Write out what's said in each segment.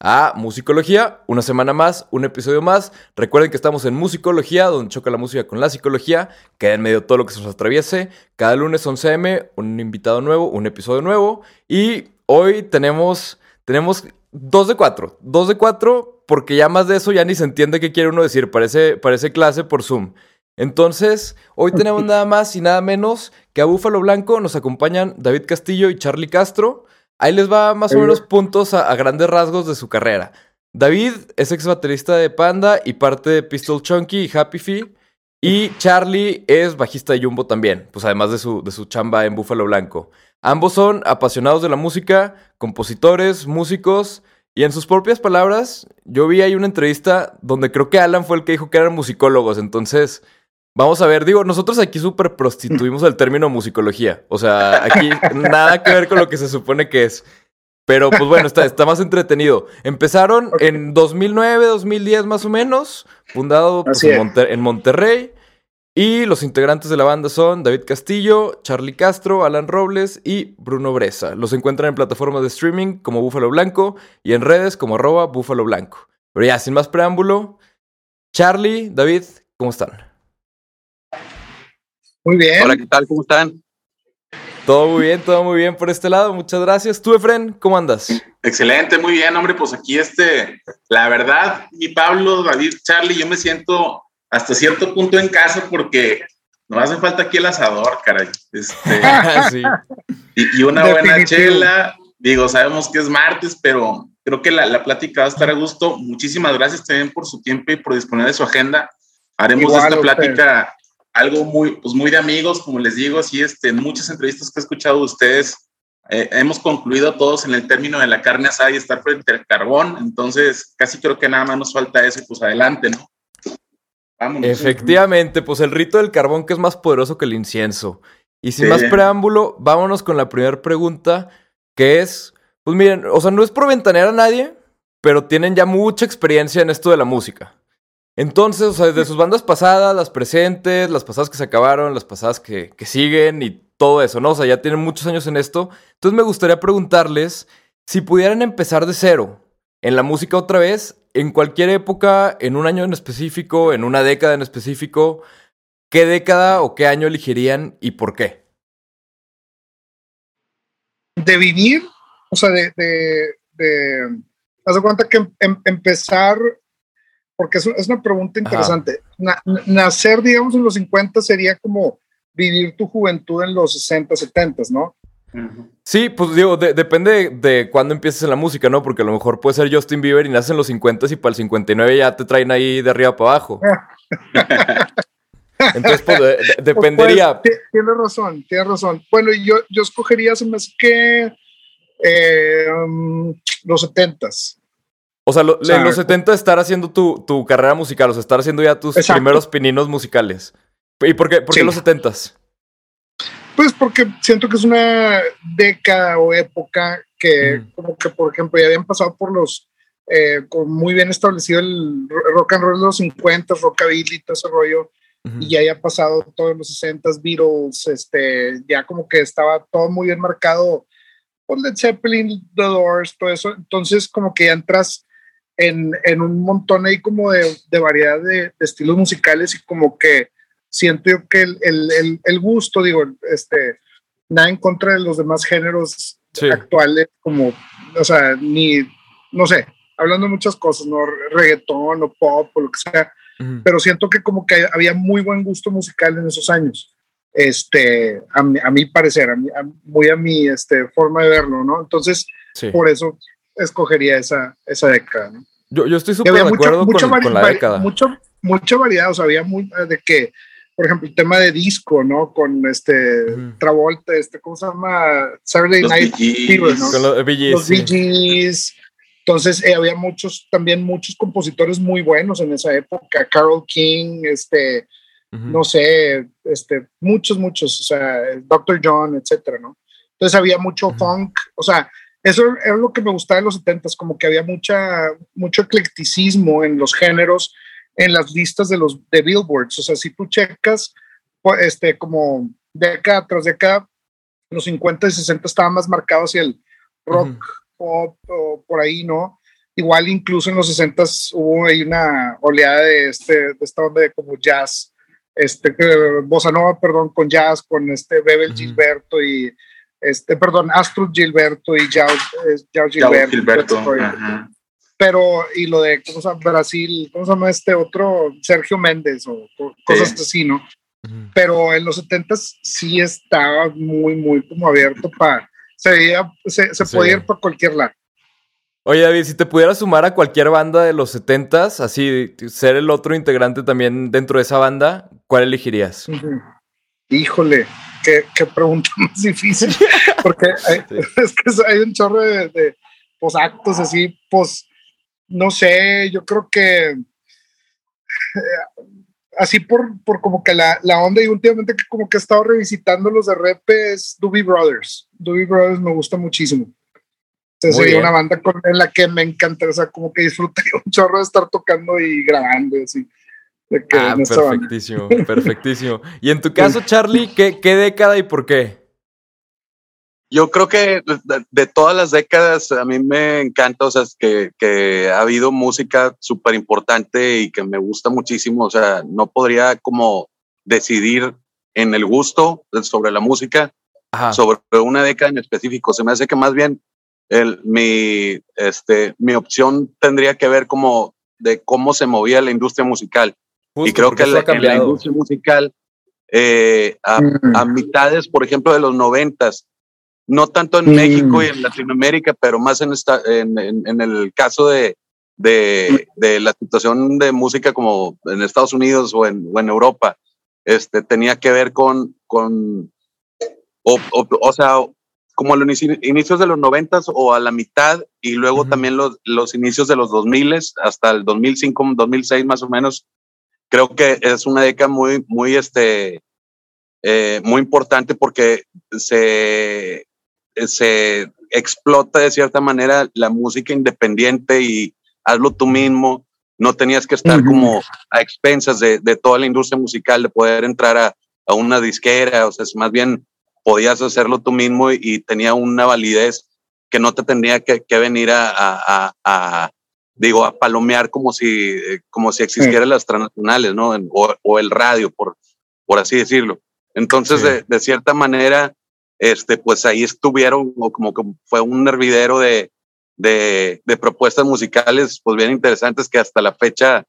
A Musicología, una semana más, un episodio más. Recuerden que estamos en Musicología, donde choca la música con la psicología, queda en medio todo lo que se nos atraviese. Cada lunes 11 m, un invitado nuevo, un episodio nuevo. Y hoy tenemos, tenemos dos de cuatro, dos de cuatro, porque ya más de eso ya ni se entiende qué quiere uno decir, parece, parece clase por Zoom. Entonces, hoy tenemos nada más y nada menos que a Búfalo Blanco nos acompañan David Castillo y Charlie Castro. Ahí les va más o menos puntos a, a grandes rasgos de su carrera. David es ex baterista de Panda y parte de Pistol Chunky y Happy Feet. Y Charlie es bajista de Jumbo también, pues además de su, de su chamba en Búfalo Blanco. Ambos son apasionados de la música, compositores, músicos. Y en sus propias palabras, yo vi ahí una entrevista donde creo que Alan fue el que dijo que eran musicólogos. Entonces, Vamos a ver, digo, nosotros aquí súper prostituimos el término musicología. O sea, aquí nada que ver con lo que se supone que es. Pero pues bueno, está, está más entretenido. Empezaron en 2009, 2010 más o menos, fundado pues. Monter- en Monterrey. Y los integrantes de la banda son David Castillo, Charlie Castro, Alan Robles y Bruno Bresa. Los encuentran en plataformas de streaming como Búfalo Blanco y en redes como arroba Búfalo Blanco. Pero ya, sin más preámbulo, Charlie, David, ¿cómo están? Muy bien. Hola, ¿qué tal? ¿Cómo están? Todo muy bien, todo muy bien por este lado. Muchas gracias. ¿Tú, Efren, cómo andas? Excelente, muy bien, hombre. Pues aquí este, la verdad, mi Pablo, David, Charlie, yo me siento hasta cierto punto en casa porque no hace falta aquí el asador, caray. Este, sí. y, y una buena chela. Digo, sabemos que es martes, pero creo que la, la plática va a estar a gusto. Muchísimas gracias también por su tiempo y por disponer de su agenda. Haremos Igual esta plática algo muy, pues muy de amigos, como les digo, así este, en muchas entrevistas que he escuchado de ustedes, eh, hemos concluido todos en el término de la carne asada y estar frente al carbón, entonces casi creo que nada más nos falta eso y pues adelante, ¿no? Vámonos. Efectivamente, pues el rito del carbón que es más poderoso que el incienso. Y sin Sí. más preámbulo, vámonos con la primera pregunta, que es, pues miren, o sea, no es por ventanear a nadie, pero tienen ya mucha experiencia en esto de la música. Entonces, o sea, desde sus bandas pasadas, las presentes, las pasadas que se acabaron, las pasadas que, que siguen y todo eso, ¿no? O sea, ya tienen muchos años en esto. Entonces me gustaría preguntarles si pudieran empezar de cero en la música otra vez, en cualquier época, en un año en específico, en una década en específico, ¿qué década o qué año elegirían y por qué? De vivir, o sea, de, de, de haz de cuenta que em- em- empezar, porque es, un- es una pregunta interesante. Na- nacer, digamos, en los 50 sería como vivir tu juventud en los 60, 70, ¿no? Sí, pues digo, de- depende de cuándo empieces en la música, ¿no? Porque a lo mejor puede ser Justin Bieber y nace en los 50 y para el 59 ya te traen ahí de arriba para abajo. Entonces, pues, de- de- dependería. Pues, ti- tienes razón, tienes razón. Bueno, yo, yo escogería, se me hace que eh, um, los 70s. O sea, lo- o sea, en los 70 estar haciendo tu, tu carrera musical, o sea, estar haciendo ya tus Exacto. primeros pininos musicales. ¿Y por qué, por qué Sí. los 70s? Pues porque siento que es una década o época que, Mm. como que, por ejemplo, ya habían pasado por los, eh, con muy bien establecido el ro- rock and roll de los 50, rockabilly, todo ese rollo, y ya había pasado todos los 60s, Beatles, este, ya como que estaba todo muy bien marcado por Led Zeppelin, The Doors, todo eso. Entonces, como que ya entras en, en un montón ahí como de, de variedad de, de estilos musicales y como que siento yo que el, el, el, el gusto, digo, este, nada en contra de los demás géneros Sí. actuales, como, o sea, ni, no sé, hablando de muchas cosas, ¿no? Reggaetón o pop o lo que sea, Ujú. pero siento que como que había muy buen gusto musical en esos años. Este, a mi, a mi parecer, a mi- a- muy a mi este, forma de verlo, ¿no? Entonces, Sí. por eso escogería esa, esa década, ¿no? Yo, yo estoy súper de mucho- acuerdo mucha con, con la década. mucho- mucha variedad, o sea, había muy, de que, por ejemplo, el tema de disco, ¿no? Con este. Travolta, este, ¿cómo se llama? Saturday Los Night. Fever, ¿no? Con los Gees, los sí. Gees. Entonces, eh, había muchos, también muchos compositores muy buenos en esa época. Carol King, este, Ujú. no sé, este, muchos, muchos, o sea, Dr. John, etcétera, ¿no? Entonces había mucho funk, o sea, eso era lo que me gustaba en los 70 como que había mucha, mucho eclecticismo en los géneros, en las listas de los de billboards. O sea, si tú checas, pues, este, como década tras década, los 50 y 60 estaban más marcados hacia el rock, pop, o por ahí, ¿no? Igual incluso en los 60 hubo ahí una oleada de, este, de esta onda de como jazz, este, eh, bossa nova, perdón, con jazz, con este Bebel Gilberto y este, perdón, Astro Gilberto y Jao, Gilberto. Gilberto. Pero, y lo de, ¿cómo se llama? Brasil, ¿cómo se llama este otro? Sergio Méndez o cosas así, ¿no? Pero en los 70 sí estaba muy, muy como abierto para, se, se, se podía ir para cualquier lado. Oye, David, si te pudieras sumar a cualquier banda de los 70s, así ser el otro integrante también dentro de esa banda, ¿cuál elegirías? Híjole, qué, pregunta más difícil, porque es que hay un chorro de, de pues, actos así, pues, no sé, yo creo que eh, así por, por como que la, la, onda y últimamente que como que he estado revisitando los de rep es Doobie Brothers. Doobie Brothers me gusta muchísimo. Entonces sería una banda con, en la que me encanta, o sea, como que disfrutaría un chorro de estar tocando y grabando así. Ah, perfectísimo, perfectísimo. Y en tu caso, Charlie, ¿qué, ¿qué década y por qué? Yo creo que de, todas las décadas a mí me encanta, o sea, que, que ha habido música súper importante y que me gusta muchísimo, o sea, no podría como decidir en el gusto sobre la música, sobre una década en específico. Se me hace que más bien el, mi, este, mi opción tendría que ver como de cómo se movía la industria musical. Y creo que la, la, industria musical eh, a, mm. a, mitades, por ejemplo, de los noventas, no tanto en México y en Latinoamérica, pero más en, esta, en, en, el caso de, de, de, la situación de música como en Estados Unidos o en, o en Europa, este, tenía que ver con, con o, o, sea, como a los inicios de los noventas o a la mitad y luego también los, los inicios de los 2000 hasta el 2005, 2006 más o menos. Creo que es una década muy, muy, este, eh, muy importante porque se, se explota de cierta manera la música independiente y hazlo tú mismo. No tenías que estar como a expensas de, de, toda la industria musical, de poder entrar a, a una disquera, o sea, es más bien podías hacerlo tú mismo y, tenía una validez que no te tendría que, que venir a, a, a, digo, a palomear como si, como si existieran las transnacionales, ¿no? O, o, el radio, por, por así decirlo. Entonces, de, de, cierta manera, este, pues ahí estuvieron, o como que fue un hervidero de, de, de, propuestas musicales, pues bien interesantes que hasta la fecha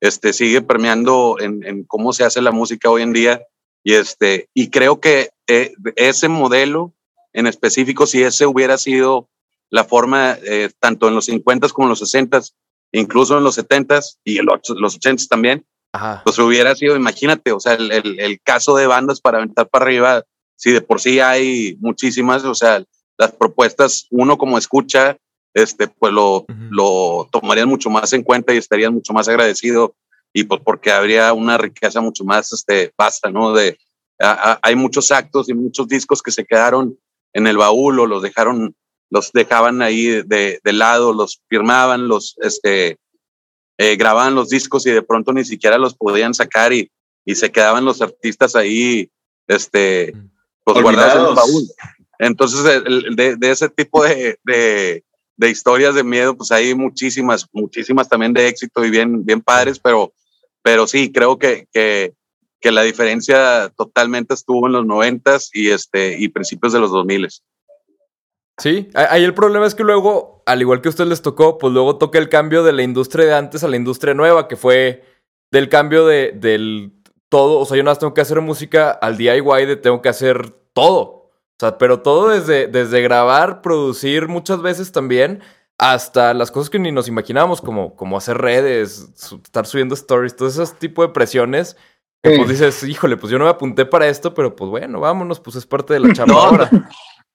este, sigue permeando en, en, cómo se hace la música hoy en día. Y, este, y creo que eh, ese modelo en específico, si ese hubiera sido la forma, eh, tanto en los 50 como en los 60, incluso en los 70 y en los 80 también, pues hubiera sido, imagínate, o sea, el, el, el caso de bandas para aventar para arriba si de por sí hay muchísimas, o sea, las propuestas, uno como escucha, este, pues lo, lo tomarían mucho más en cuenta y estarían mucho más agradecido y pues porque habría una riqueza mucho más este, vasta, ¿no? De, hay muchos actos y muchos discos que se quedaron en el baúl o los dejaron, los dejaban ahí de, de lado, los firmaban, los este, eh, grababan los discos y de pronto ni siquiera los podían sacar y, y se quedaban los artistas ahí, este, pues guardados en el baúl. Entonces, de, de, ese tipo de, de, de, historias de miedo, pues hay muchísimas, muchísimas también de éxito y bien, bien padres, pero, pero sí, creo que, que, que la diferencia totalmente estuvo en los noventas y, este, y principios de los dos miles. Sí, ahí el problema es que luego, al igual que a ustedes les tocó, pues luego toca el cambio de la industria de antes a la industria nueva, que fue del cambio de, del todo, o sea, yo nada más tengo que hacer música al DIY de tengo que hacer todo. O sea, pero todo desde, desde grabar, producir muchas veces también, hasta las cosas que ni nos imaginábamos, como, como hacer redes, estar subiendo stories, todo ese tipo de presiones. Que pues dices, híjole, pues yo no me apunté para esto, pero pues bueno, vámonos, pues es parte de la chamba ahora.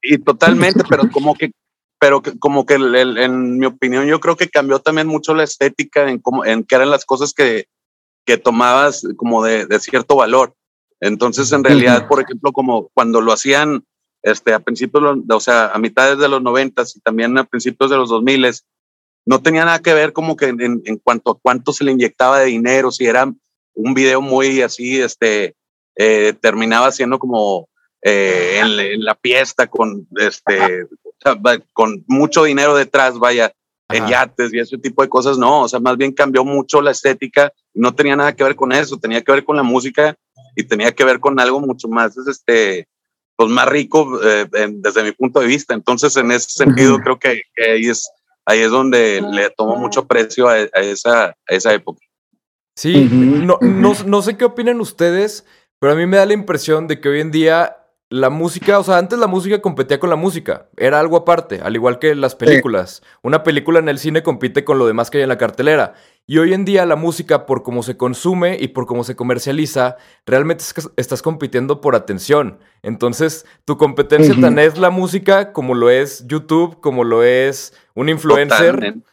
Y totalmente, pero como que, pero como que en mi opinión, yo creo que cambió también mucho la estética en cómo, en qué eran las cosas que, que tomabas como de, de, cierto valor. Entonces, en realidad, por ejemplo, como cuando lo hacían este, a principios, o sea, a mitades de los noventas y también a principios de los 2000 no tenía nada que ver como que en, en- en cuanto a cuánto se le inyectaba de dinero, si era un video muy así, este, eh, terminaba siendo como eh, en, la- en la fiesta con, este, con mucho dinero detrás, vaya, en Ajá. yates y ese tipo de cosas, no, o sea, más bien cambió mucho la estética, no tenía nada que ver con eso, tenía que ver con la música y tenía que ver con algo mucho más, este, pues más rico eh, en- desde mi punto de vista. Entonces, en ese sentido, creo que, que ahí es ahí es donde le tomo mucho precio a, a esa, a esa época. Sí, no, no, no sé qué opinan ustedes, pero a mí me da la impresión de que hoy en día la música, o sea, antes la música competía con la música, era algo aparte, al igual que las películas. Una película en el cine compite con lo demás que hay en la cartelera. Y hoy en día la música, por cómo se consume y por cómo se comercializa, realmente es que estás compitiendo por atención. Entonces, tu competencia tan es la música como lo es YouTube, como lo es un influencer. Totalmente.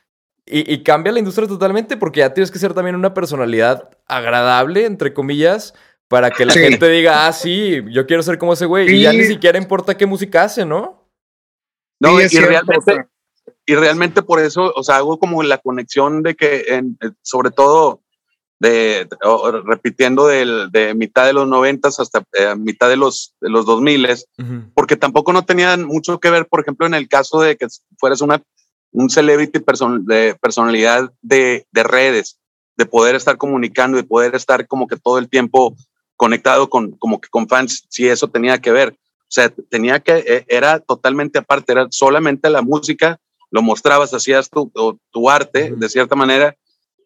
Y, y cambia la industria totalmente porque ya tienes que ser también una personalidad agradable, entre comillas, para que la Sí. gente diga, ah, sí, yo quiero ser como ese güey. Y ya Sí. ni siquiera importa qué música hace, ¿no? No, Sí, y, realmente, y realmente por eso, o sea, hago como la conexión de que, en, eh, sobre todo, de, o- repitiendo del- de mitad de los noventas hasta eh, mitad de los, de los dos miles, porque tampoco no tenían mucho que ver, por ejemplo, en el caso de que fueras una, un celebrity person- de personalidad de, de redes, de poder estar comunicando, de poder estar como que todo el tiempo conectado con, como que con fans, si eso tenía que ver. O sea, tenía que, eh, era totalmente aparte, era solamente la música, lo mostrabas, hacías tu, tu, arte de cierta manera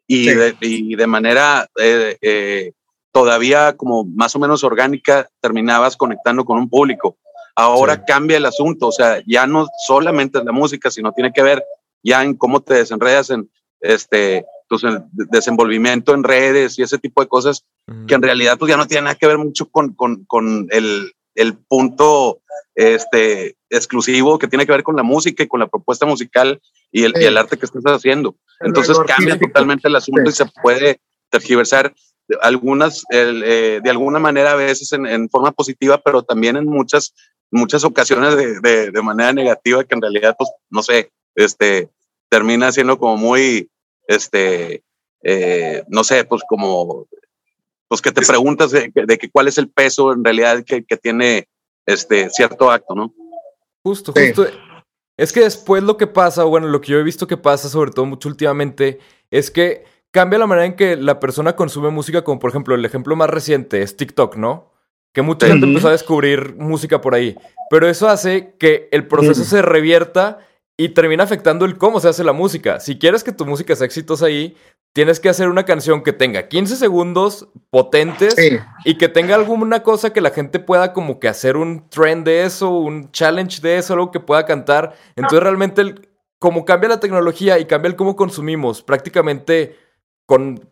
y, Sí. de, y de manera eh, eh, todavía como más o menos orgánica terminabas conectando con un público. Ahora Sí. cambia el asunto, o sea, ya no solamente es la música, sino tiene que ver ya en cómo te desenredas en este tu sen- desenvolvimiento en redes y ese tipo de cosas que en realidad pues ya no tiene nada que ver mucho con, con, con el, el punto este, exclusivo que tiene que ver con la música y con la propuesta musical y el, y el Sí. arte que estás haciendo. El- Entonces cambia totalmente el asunto Sí. y se puede tergiversar algunas, el, eh, de alguna manera a veces en, en forma positiva, pero también en muchas, muchas ocasiones de, de, de manera negativa que en realidad, pues, no sé, este, termina siendo como muy, este, eh, no sé, pues como, pues que te preguntas de, de que cuál es el peso en realidad que, que tiene este cierto acto, ¿no? Justo, Sí. justo. Es que después lo que pasa, o bueno, lo que yo he visto que pasa, sobre todo mucho últimamente, es que cambia la manera en que la persona consume música, como por ejemplo, el ejemplo más reciente es TikTok, ¿no? Que mucha Sí. gente empezó a descubrir música por ahí. Pero eso hace que el proceso se revierta y termina afectando el cómo se hace la música. Si quieres que tu música sea exitosa ahí, tienes que hacer una canción que tenga 15 segundos potentes sí. y que tenga alguna cosa que la gente pueda como que hacer un trend de eso, un challenge de eso, algo que pueda cantar. Entonces realmente el- como cambia la tecnología y cambia el cómo consumimos, prácticamente con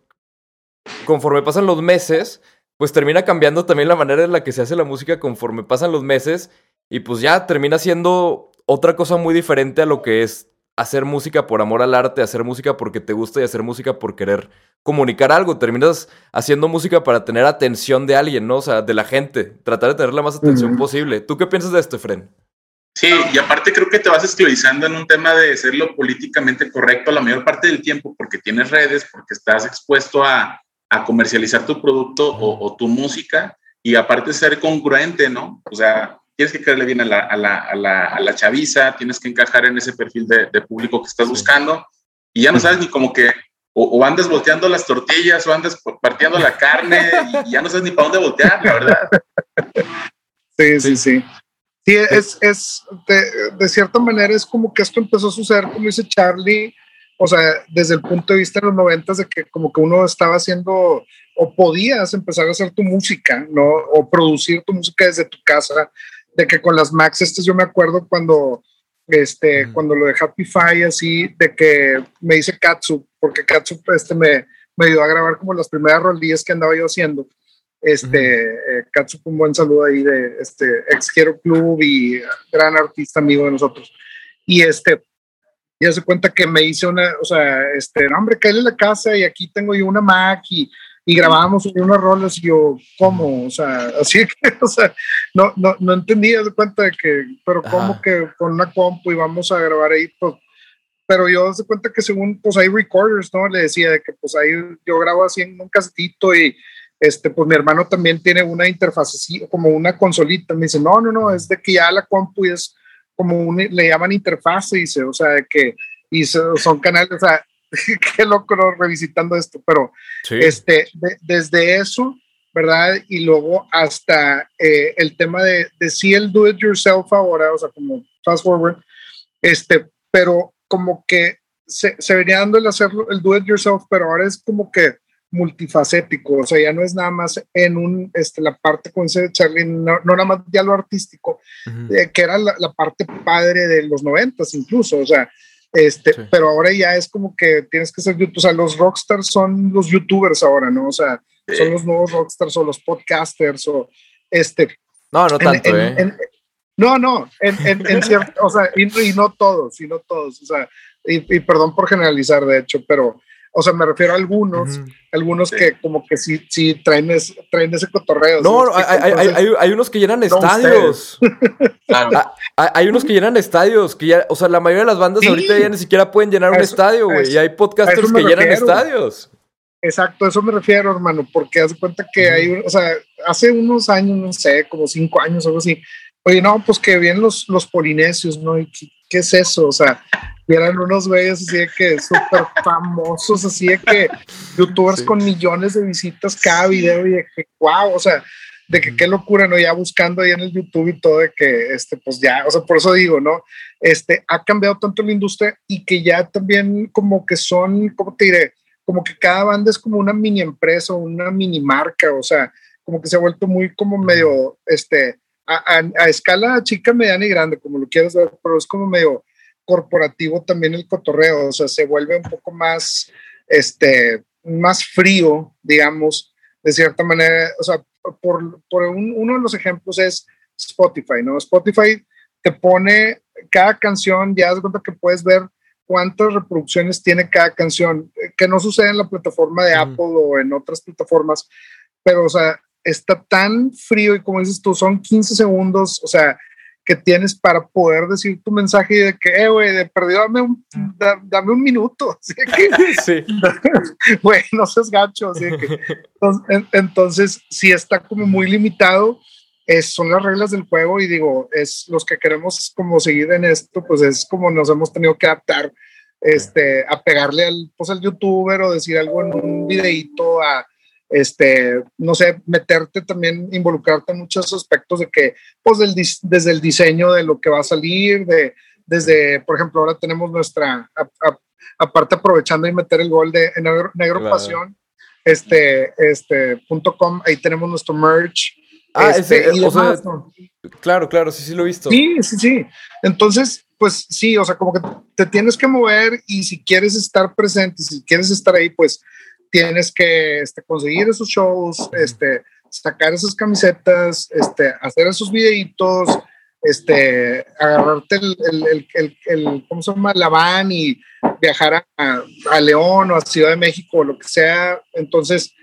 conforme pasan los meses, pues termina cambiando también la manera en la que se hace la música conforme pasan los meses y pues ya termina siendo otra cosa muy diferente a lo que es hacer música por amor al arte, hacer música porque te gusta y hacer música por querer comunicar algo. Terminas haciendo música para tener atención de alguien, ¿no? O sea, de la gente. Tratar de tener la más atención posible. ¿Tú qué piensas de esto, Efren? Sí, y aparte creo que te vas esclavizando en un tema de ser lo políticamente correcto la mayor parte del tiempo porque tienes redes, porque estás expuesto a, a comercializar tu producto o, o tu música y aparte ser congruente, ¿no? O sea, tienes que caerle bien a la, a la, a la, a la chaviza, tienes que encajar en ese perfil de, de público que estás buscando y ya no sabes ni como que o, o andas volteando las tortillas o andas partiendo la carne y ya no sabes ni para dónde voltear, la verdad. Sí, sí, sí. Sí, es, es de, de, cierta manera es como que esto empezó a suceder, como dice Charlie, o sea, desde el punto de vista de los noventas, de que como que uno estaba haciendo o podías empezar a hacer tu música, ¿no? O producir tu música desde tu casa, de que con las Max, este yo me acuerdo cuando, este, mm. cuando lo de Happy Five, así, de que me hice Katsu, porque Katsu este, me, me ayudó a grabar como las primeras rolillas que andaba yo haciendo. Este eh, Katsup, un buen saludo ahí de este ex Quiero Club y gran artista amigo de nosotros. Y este ya se cuenta que me hice una o sea este no, hombre cae en la casa y aquí tengo yo una Mac y, y grabábamos unas rolas y yo, ¿cómo? O sea, así que, o sea, no, no, no entendía de cuenta de que, pero ¿cómo que con una compu íbamos a grabar ahí? Pues, pero yo se cuenta que según, pues hay recorders, ¿no? Le decía de que pues ahí yo grabo así en un casetito y este, pues mi hermano también tiene una interfaz así, como una consolita. Me dice, no, no, no, es de que ya la compu es como un, le llaman interfaz, dice, o sea, que y son canales, o sea, qué loco revisitando esto, pero este, desde eso, ¿verdad? Y luego hasta eh, el tema de, de sí el do it yourself ahora, o sea, como fast forward, este, pero como que se, se venía dando el hacerlo, el do it yourself, pero ahora es como que multifacético, o sea, ya no es nada más en un, este, la parte, con ese Charlie, no, no, nada más ya lo artístico, eh, que era la, la, parte padre de los noventas incluso, o sea, este, pero ahora ya es como que tienes que ser YouTube, o sea, los rockstars son los youtubers ahora, ¿no? O sea, son los nuevos rockstars o los podcasters o este. No, no tanto, ¿eh? no, no, en, en, cierto, o sea, y, no todos, y no todos, o sea, y, y perdón por generalizar, de hecho, pero o sea, me refiero a algunos, algunos que como que sí, sí traen, traen ese cotorreo. No, hay, hay, hay, unos que llenan estadios. Ah, hay, unos que llenan estadios, que ya, o sea, la mayoría de las bandas ahorita ya ni siquiera pueden llenar un estadio, güey. Y hay podcasters que llenan estadios. Exacto, eso me refiero, hermano, porque haz cuenta que hay, o sea, hace unos años, no sé, como cinco años o algo así, oye, no, pues que vienen los, los polinesios, ¿no? ¿Y qué, es eso? O sea, eran unos güeyes así de que súper famosos, así de que youtubers con millones de visitas cada video y de que wow, o sea, de que qué locura, ¿no? Ya buscando ahí en el YouTube y todo de que, este, pues ya, o sea, por eso digo, ¿no? Este, ha cambiado tanto la industria y que ya también como que son, ¿cómo te diré? Como que cada banda es como una mini empresa, una mini marca, o sea, como que se ha vuelto muy como medio, este, a, a escala chica, mediana y grande, como lo quieras ver, pero es como medio corporativo también el cotorreo, o sea, se vuelve un poco más, este, más frío, digamos, de cierta manera, o sea, por, por uno de los ejemplos es Spotify, ¿no? Spotify te pone cada canción, ya das cuenta que puedes ver cuántas reproducciones tiene cada canción, que no sucede en la plataforma de Apple o en otras plataformas, pero, o sea, está tan frío y como dices tú, son 15 segundos, o sea, que tienes para poder decir tu mensaje y de que, eh, güey, de perdido dame un, dame un minuto. Así que, sí. Güey, no seas gacho. Así que, entonces, si está como muy limitado. Es, son las reglas del juego y digo, es los que queremos como seguir en esto, pues es como nos hemos tenido que adaptar, este, a pegarle al, pues al youtuber o decir algo en un videito a, este, no sé, meterte también, involucrarte en muchos aspectos de que, pues, desde el diseño de lo que va a salir, de, desde, por ejemplo, ahora tenemos nuestra, aparte aprovechando y meter el gol de Negro, Pasión, este, este, punto com, ahí tenemos nuestro merch. Ah, este, ese, o sea, claro, claro, sí, sí lo he visto. Sí, sí, sí. Entonces, pues sí, o sea, como que te tienes que mover y si quieres estar presente si quieres estar ahí, pues tienes que este, conseguir esos shows, este, sacar esas camisetas, este, hacer esos videitos, este, agarrarte el, el, el, el, ¿cómo se llama? La van y viajar a, a, León o a Ciudad de México o lo que sea. Entonces,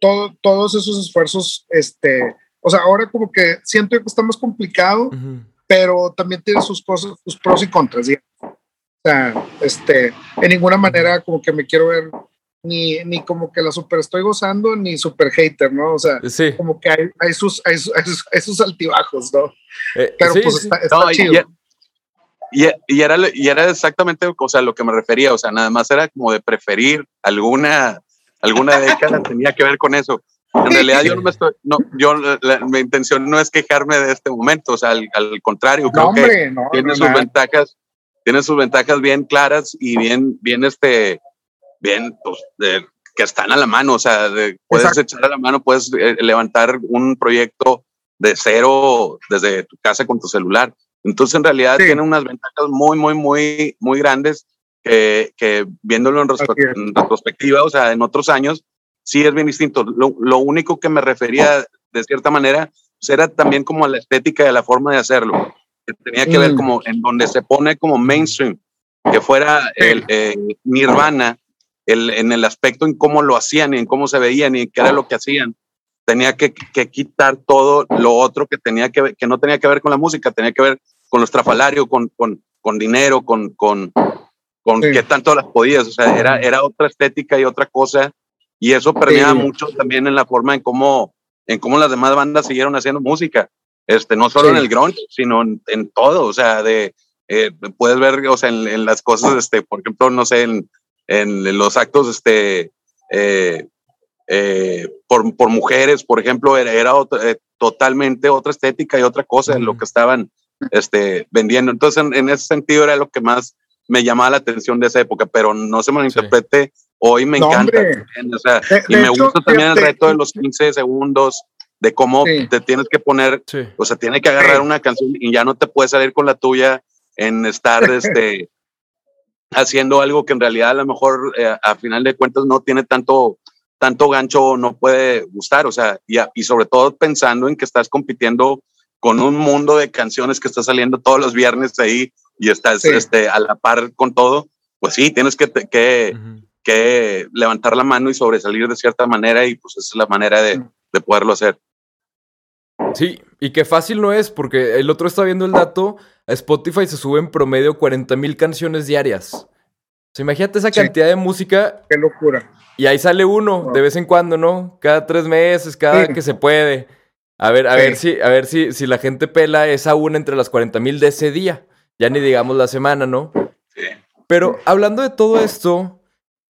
todo, todos esos esfuerzos, este, o sea, ahora como que siento que está más complicado, pero también tiene sus cosas, sus pros y contras. O sea, este, en ninguna manera como que me quiero ver ni, ni como que la super estoy gozando, ni super hater, ¿no? O sea, como que hay, hay, sus, hay, sus altibajos, ¿no? Eh, Pero pues está, chido. Y, y, era, y era exactamente o sea, lo que me refería, o sea, nada más era como de preferir alguna, alguna década, tenía que ver con eso. En realidad yo no me estoy, no, yo, mi intención no es quejarme de este momento, o sea, al, al contrario, creo que tiene sus ventajas, tiene sus ventajas bien claras y bien, bien este, bien, pues, que están a la mano, o sea, puedes echar a la mano, puedes eh, levantar un proyecto de cero desde tu casa con tu celular. Entonces, en realidad, tiene unas ventajas muy, muy, muy, muy grandes que, que viéndolo en, retrospectiva, o sea, en otros años, sí es bien distinto. Lo, lo único que me refería, de cierta manera, pues era también como la estética de la forma de hacerlo. Que tenía que ver mm. como en donde se pone como mainstream, que fuera el eh, Nirvana, el, en el aspecto en cómo lo hacían y en cómo se veían y qué era lo que hacían. Tenía que, que quitar todo lo otro que, tenía que, que no tenía que ver con la música, tenía que ver con lo estrafalario, con, con, con dinero, con, con, con Sí. qué tanto las podías. O sea, era, era otra estética y otra cosa. Y eso permeaba Sí. mucho también en la forma en cómo, en cómo las demás bandas siguieron haciendo música. Este, no solo Sí. en el grunge, sino en, en todo. O sea, de, eh, puedes ver, o sea, en, en las cosas, este, por ejemplo, no sé, en, en los actos, este, eh, eh, por, por mujeres, por ejemplo, era, era otra- eh, totalmente otra estética y otra cosa en lo que estaban este, vendiendo. Entonces, en, en ese sentido era lo que más me llamaba la atención de esa época, pero no se malinterprete, hoy me No, encanta. o sea, De- y de me hecho, gusta también el reto de los 15 segundos, de cómo Sí. te tienes que poner Sí. o sea, tiene que agarrar Sí. una canción y ya no te puedes salir con la tuya en estar este, haciendo algo que en realidad a lo mejor eh, a final de cuentas no tiene tanto, tanto gancho o no puede gustar. O sea, y, a- y sobre todo pensando en que estás compitiendo con un mundo de canciones que está saliendo todos los viernes ahí y estás Sí. este, a la par con todo. Pues sí, tienes que, que, que levantar la mano y sobresalir de cierta manera y pues esa es la manera de, de poderlo hacer. Sí, y que fácil no es, porque el otro está viendo el dato, a Spotify se suben en promedio 40 mil canciones diarias. O sea, imagínate esa Sí. cantidad de música Qué locura. y ahí sale uno Wow. de vez en cuando, ¿no? Cada tres meses, cada Sí. que se puede. A ver, a Sí. ver si, a ver si, si la gente pela esa una entre las 40 mil de ese día. Ya ni digamos la semana, ¿no? Sí. Pero hablando de todo esto,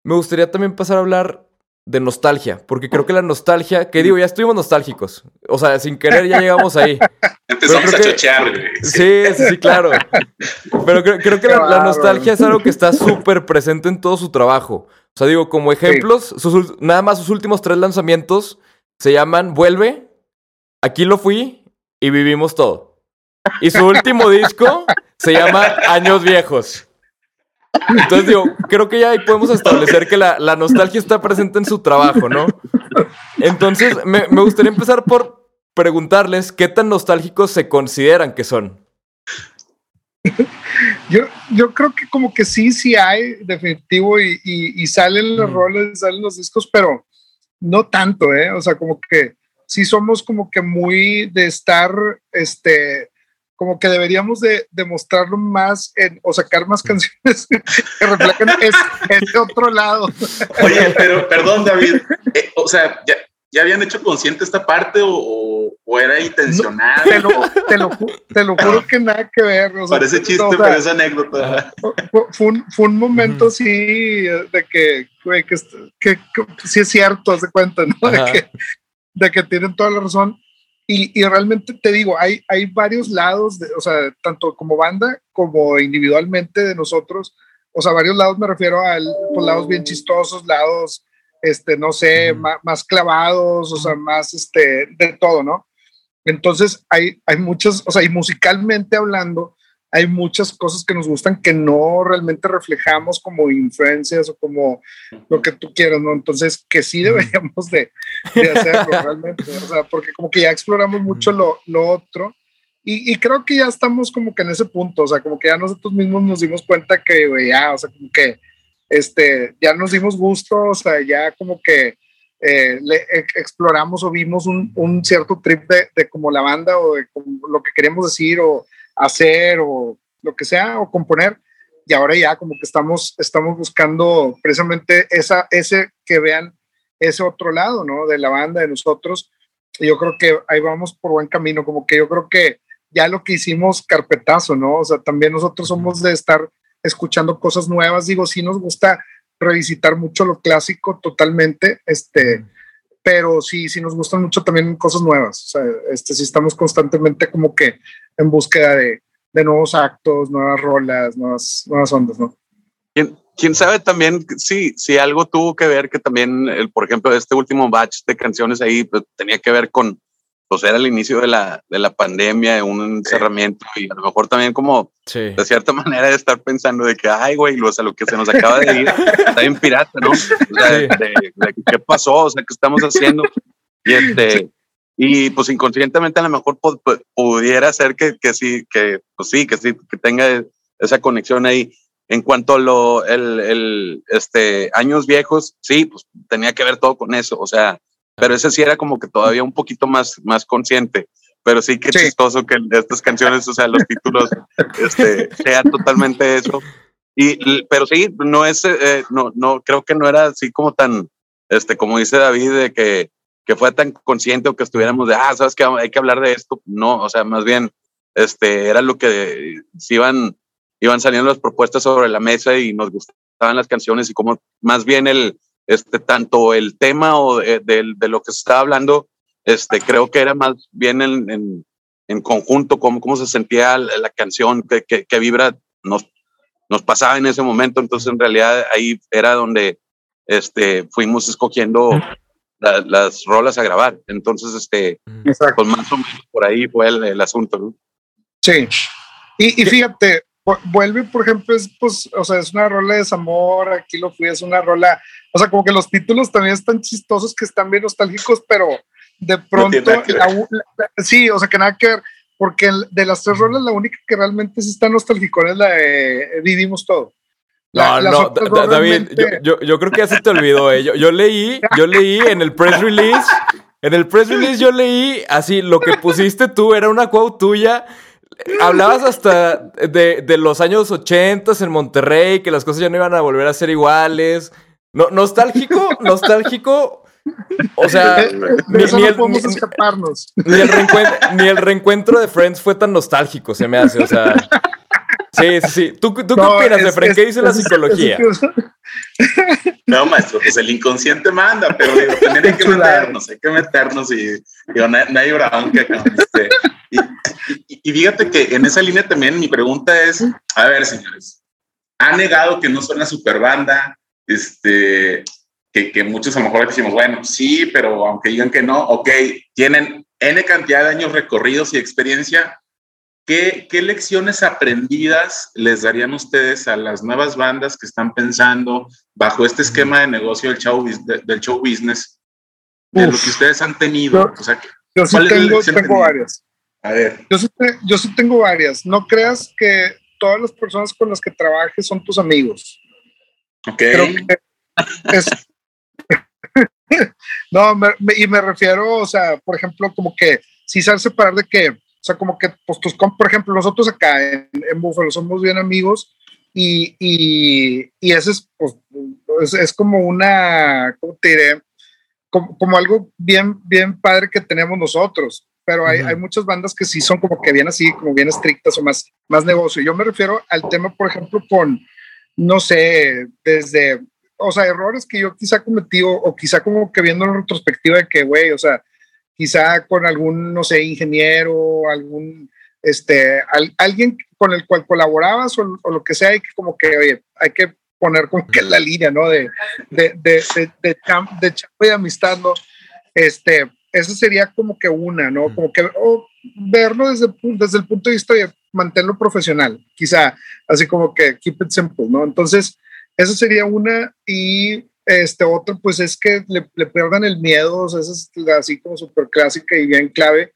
me gustaría también pasar a hablar de nostalgia, porque creo que la nostalgia, que digo, ya estuvimos nostálgicos. O sea, sin querer ya llegamos ahí. Empezamos a que- chochear, güey. Sí, sí, sí, claro. Pero creo, creo que la, nostalgia es algo que está súper presente en todo su trabajo. O sea, digo, como ejemplos, sus nada más sus últimos tres lanzamientos se llaman Vuelve, Aquí lo fui y vivimos todo. Y su último disco se llama Años Viejos. Entonces digo, creo que ya ahí podemos establecer que la, la nostalgia está presente en su trabajo, ¿no? Entonces, me, me gustaría empezar por preguntarles qué tan nostálgicos se consideran que son. Yo, yo creo que como que sí, sí hay, definitivo, y, y, y salen los Mm. roles, salen los discos, pero no tanto, ¿eh? O sea, como que sí somos como que muy de estar, este, como que deberíamos de demostrarlo más en, o sacar más canciones que reflejen es, ese otro lado. Oye, pero perdón, David. eh, o sea, ¿ya, ya habían hecho consciente esta parte o, o- o era intencional? Te lo, te lo, ju- te lo juro que nada que ver. o sea, Parece chiste, o sea, parece anécdota. fue, fue un, fue un momento Ujú. así eh, de que, güey, que, est- que, que sí es cierto, haz de cuenta, ¿no? De que, de que tienen toda la razón. Y, y realmente te digo, hay, hay varios lados, de, o sea, tanto como banda como individualmente de nosotros. O sea, varios lados me refiero a pues, lados bien chistosos, lados, este, no sé, ma- más, clavados, o sea, más, este, de todo, ¿no? Entonces, hay, hay muchas, o sea, y musicalmente hablando, hay muchas cosas que nos gustan que no realmente reflejamos como influencias o como lo que tú quieras, ¿no? Entonces, que sí deberíamos de, de hacerlo realmente, o sea, porque como que ya exploramos mucho lo, lo otro y, y creo que ya estamos como que en ese punto, o sea, como que ya nosotros mismos nos dimos cuenta que, ya, o sea, como que, este, ya nos dimos gusto, o sea, ya como que eh, le, ex- exploramos o vimos un, un cierto trip de, de como la banda o de como lo que queríamos decir o hacer o lo que sea o componer y ahora ya como que estamos estamos buscando precisamente esa ese que vean ese otro lado no de la banda de nosotros. Y yo creo que ahí vamos por buen camino como que yo creo que ya lo que hicimos carpetazo no o sea también nosotros somos de estar escuchando cosas nuevas. Digo sí nos gusta revisitar mucho lo clásico totalmente este pero sí, sí nos gustan mucho también cosas nuevas. O sea, este, sí estamos constantemente como que en búsqueda de, de nuevos actos, nuevas rolas, nuevas, nuevas ondas, ¿no? ¿Quién, quién sabe también si, si algo tuvo que ver que también, el, por ejemplo, este último batch de canciones ahí pues, tenía que ver con, pues era el inicio de la, de la pandemia, un encerramiento y a lo mejor también como Sí. de cierta manera de estar pensando de que, ay, güey, o sea, lo que se nos acaba de ir está bien pirata, ¿no? O sea, Sí. de, de qué pasó, o sea, qué estamos haciendo. Y este, y pues inconscientemente a lo mejor pu- pu- pudiera ser que, que sí, que pues sí, que sí, que tenga esa conexión ahí. en cuanto a lo, el, el, este, años viejos, sí, pues tenía que ver todo con eso, o sea, pero ese sí era como que todavía un poquito más, más consciente. Pero sí que chistoso que estas canciones, o sea, los títulos, este, sean totalmente eso. Y, pero sí, no es, eh, no, no, creo que no era así como tan, este, como dice David, de que, que fue tan consciente o que estuviéramos de, ah, sabes que hay que hablar de esto. No, o sea, más bien, este, era lo que si iban, iban saliendo las propuestas sobre la mesa y nos gustaban las canciones y como más bien el, este, tanto el tema o de, de, lo que se estaba hablando, este, creo que era más bien en, en, en conjunto, cómo, cómo se sentía la, canción, qué, qué, qué, vibra nos, nos pasaba en ese momento. Entonces, en realidad, ahí era donde este, fuimos escogiendo las rolas a grabar. Entonces, este, pues más o menos por ahí fue el, el asunto. ¿no? Sí. Y, y, fíjate, vuelve, por ejemplo, es, pues, o sea, es una rola de desamor, aquí lo fui, es una rola, o sea, como que los títulos también están chistosos, que están bien nostálgicos, pero de pronto, sí, o sea, que nada que ver, porque de las tres rolas la única que realmente sí está nostálgico es la de Vivimos Todo. No, no, David, yo, yo, creo que ya se te olvidó. Eh. Yo, yo, leí, yo leí en el press release, en el press release yo leí así, lo que pusiste tú era una quote tuya. Hablabas hasta de, de los años 80 en Monterrey, que las cosas ya no iban a volver a ser iguales. No, nostálgico, nostálgico, o sea, ni, el, escaparnos. Ni, el reencuentro, de Friends fue tan nostálgico, se me hace. O sea, sí, sí, sí. ¿Tú, tú qué opinas? ¿Qué dice la psicología? no, maestro, pues el inconsciente manda, pero digo, hay que meternos, hay que meternos y digo, no, hay bronca. Este, y, y, y fíjate que en esa línea también mi pregunta es, a ver, señores, ha negado que no son la super banda, este, que, muchos a lo mejor decimos, bueno, sí, pero aunque digan que no, ok, tienen N cantidad de años recorridos y experiencia. ¿Qué, ¿Qué, lecciones aprendidas les darían ustedes a las nuevas bandas que están pensando bajo este esquema de negocio del show, del show business, de lo que ustedes han tenido? Yo, o sea, yo sí tengo, tengo varias. A ver. Yo sí, yo sí tengo varias. No creas que todas las personas con las que trabajes son tus amigos. Ok. Creo que es, no, y me refiero, o sea, por ejemplo, como que si sabes separar de que, sea, como que, pues tus, por ejemplo, nosotros acá en, en Buffalo somos bien amigos y, y, y ese es, pues, es, como una, ¿cómo te diré? Como, como, algo bien, bien padre que tenemos nosotros. Pero hay, hay, muchas bandas que sí son como que bien así, como bien estrictas o más, más negocio. Yo me refiero al tema, por ejemplo, con, no sé, desde o sea, errores que yo quizá cometí o, quizá como que viendo en retrospectiva de que, güey, o sea, quizá con algún, no sé, ingeniero, algún, este, alguien con el cual colaborabas o, lo que sea, hay que como que, oye, hay que poner como que la línea, ¿no? De, de, de, de, de, champ, de y amistad, ¿no? Este, eso sería como que una, ¿no? Como que verlo desde, desde el punto de vista de mantenerlo profesional, quizá, así como que keep it simple, ¿no? Entonces, esa sería una. Y este otra, pues es que le, le pierdan el miedo, o sea, esa es así como súper clásica y bien clave.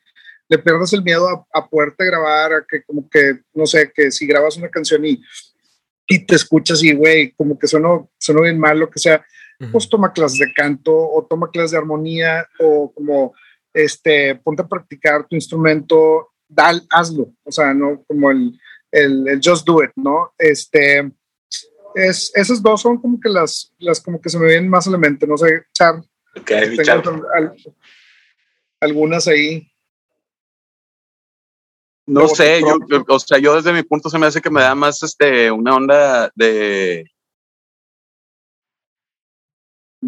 Le pierdas el miedo a, a poderte grabar, a que como que, no sé, que si grabas una canción y, y te escuchas y, güey, como que suena, suena bien mal, lo que sea, pues toma clases de canto o toma clases de armonía o como, este, ponte a practicar tu instrumento, dal, hazlo, o sea, no como el, el, el just do it, ¿no? Este, es, esas dos son como que las, las como que se me vienen más a la mente, no sé, Char. Okay, tengo al, algunas ahí. No sé, yo, o sea, yo desde mi punto se me hace que me da más este una onda de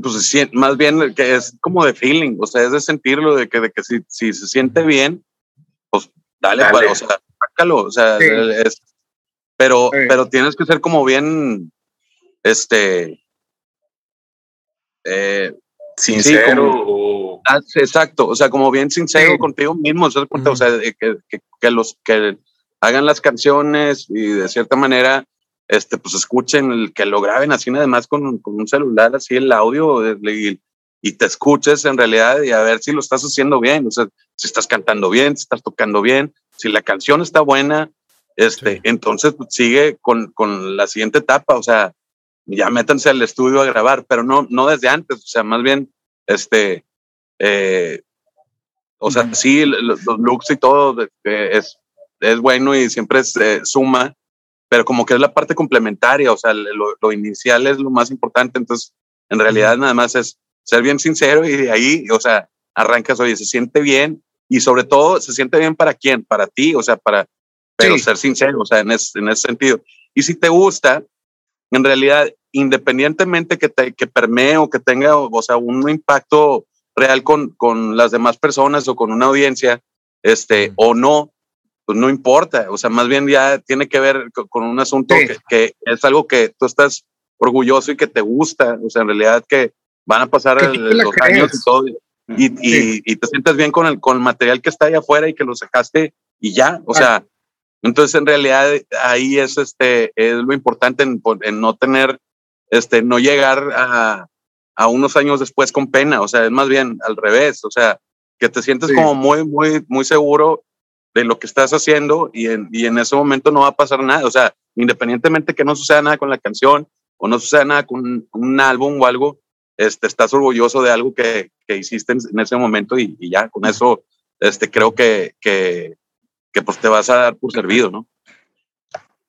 pues más bien que es como de feeling, o sea, es de sentirlo, de que, de que si, si se siente bien, pues dale, dale. o sea, sácalo, o sea, sí. es, pero, sí. pero tienes que ser como bien, este, eh, sincero. Sí, como, ah, exacto, o sea, como bien sincero sí. contigo mismo, ¿sabes? Uh -huh. o sea, que, que, que, los que hagan las canciones y de cierta manera, este, pues escuchen, el, que lo graben así, además con, con un celular, así el audio y, y, te escuches en realidad y a ver si lo estás haciendo bien, o sea, si estás cantando bien, si estás tocando bien, si la canción está buena, Este, Sí. entonces pues, sigue con, con la siguiente etapa, o sea, ya métanse al estudio a grabar, pero no, no desde antes, o sea, más bien, este, eh, o sea, sí, lo- los, looks y todo eh, es, es bueno y siempre es, eh, suma, pero como que es la parte complementaria, o sea, lo, lo inicial es lo más importante, entonces, en realidad nada más es ser bien sincero y de ahí, o sea, arrancas, oye, se siente bien y sobre todo se siente bien para quién, para ti, o sea, para, pero Sí. ser sincero, o sea, en, es- en ese sentido. Y si te gusta, en realidad, independientemente que, te, que permee o que tenga, o, o sea, un impacto real con, con las demás personas o con una audiencia, este, Mm. o no, pues no importa, o sea, más bien ya tiene que ver co- con, un asunto Sí. que, que es algo que tú estás orgulloso y que te gusta, o sea, en realidad que van a pasar el- los años y todo, y, y, Sí. y te sientes bien con el, con el material que está allá afuera y que lo sacaste y ya, o Ah. sea, entonces en realidad ahí es este, es lo importante en, en no tener, este, no llegar a, a unos años después con pena, o sea, es más bien al revés, o sea, que te sientes Sí. como muy, muy, muy seguro de lo que estás haciendo y en, y en ese momento no va a pasar nada, o sea, independientemente que no suceda nada con la canción o no suceda nada con un, un álbum o algo, este, estás orgulloso de algo que, que hiciste en, en ese momento y, y ya, con eso, este, creo que, que, que pues te vas a dar por servido, ¿no?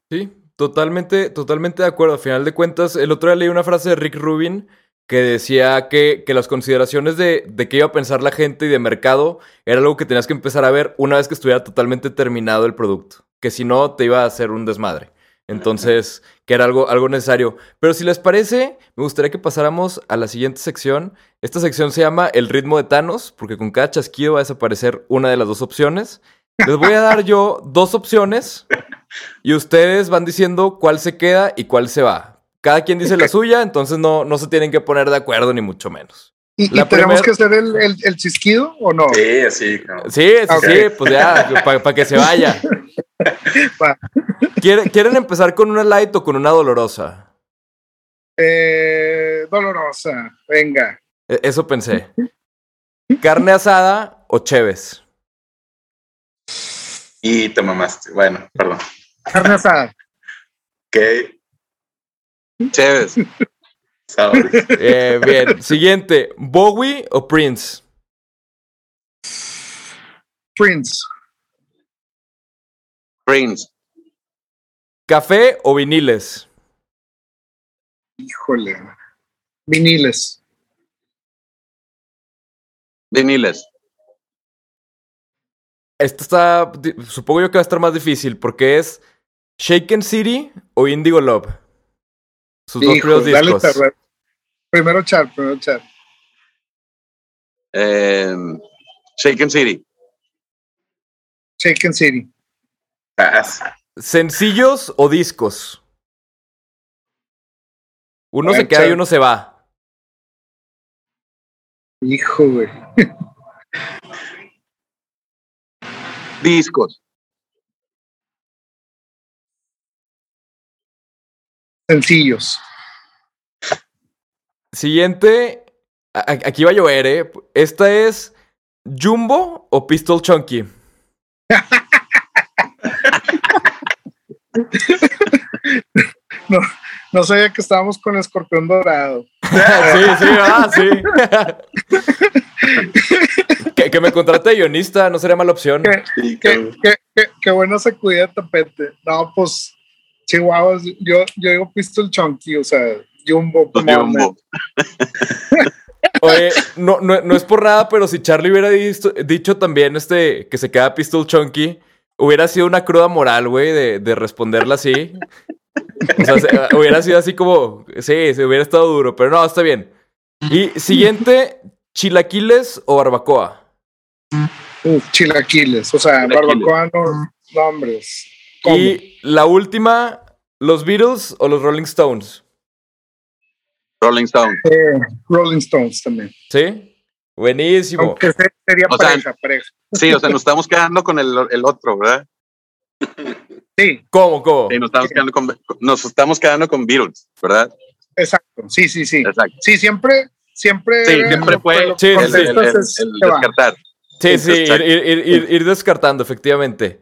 Sí, totalmente, totalmente de acuerdo. A final de cuentas, el otro día leí una frase de Rick Rubin que decía que, que las consideraciones de, de qué iba a pensar la gente y de mercado era algo que tenías que empezar a ver una vez que estuviera totalmente terminado el producto. Que si no, te iba a hacer un desmadre. Entonces, que era algo, algo necesario. Pero si les parece, me gustaría que pasáramos a la siguiente sección. Esta sección se llama El ritmo de Thanos, porque con cada chasquido va a desaparecer una de las dos opciones. Les voy a dar yo dos opciones y ustedes van diciendo cuál se queda y cuál se va. Cada quien dice la suya, entonces no, no se tienen que poner de acuerdo ni mucho menos. ¿Y, tenemos primer- que hacer el, el, el chisquido o no? Sí, así. Sí, sí, pues ya, para que se vaya. Va. ¿Quieren, ¿Quieren empezar con una light o con una dolorosa? Eh, dolorosa, venga. E- Eso pensé. ¿Carne asada o cheves? Y te mamaste. Bueno, perdón. Carne asada. Chéves. sabores. Eh, bien. Siguiente, ¿Bowie o Prince? Prince. Prince. ¿Café o viniles? Híjole. Viniles. Viniles. Esto está, supongo yo que va a estar más difícil porque es Shaken City o Indigo Love. Sus dos primeros discos. Primero Char, primero Char. Eh, Shaken City. Shaken City. ¿Sencillos o discos? Uno se queda y uno se va. Hijo, güey. Discos. Sencillos. Siguiente. Aquí va a llover, ¿eh? Esta es Jumbo o Pistol Chunky. No sabía que estábamos con escorpión dorado. sí, sí, ah, sí. que, que me contrate de guionista, no sería mala opción. ¿Qué? Sí, Qué, qué, qué, buena sacudida de tapete. No, pues, chihuahuas. Yo, yo digo Pistol Chunky, o sea, Jumbo. Man. Jumbo. Oye, no, no, no es por nada, pero si Charlie hubiera dicho, dicho también este, que se queda Pistol Chunky, hubiera sido una cruda moral, güey, de, de responderla así. O sea, se- hubiera sido así como, sí, se hubiera estado duro, pero no, está bien. Y siguiente, chilaquiles o barbacoa. Uf, chilaquiles, o sea, Chilaquiles. barbacoa no, no, hombres. ¿Cómo? Y la última, los Beatles o los Rolling Stones. Rolling Stone. Eh, Rolling Stones también. ¿Sí? Buenísimo. Aunque se- sería O sea, pareja. Sí, o sea, nos estamos quedando con el, el otro, ¿verdad? Sí, ¿Cómo, cómo? Sí, nos estamos quedando con, nos estamos quedando con Beatles, ¿verdad? exacto. Sí, sí, sí. Exacto. Sí, siempre, siempre. Sí, siempre fue el, el- descartar. Sí, sí, ir, Exacto. ir- ir- ir- ir descartando, efectivamente.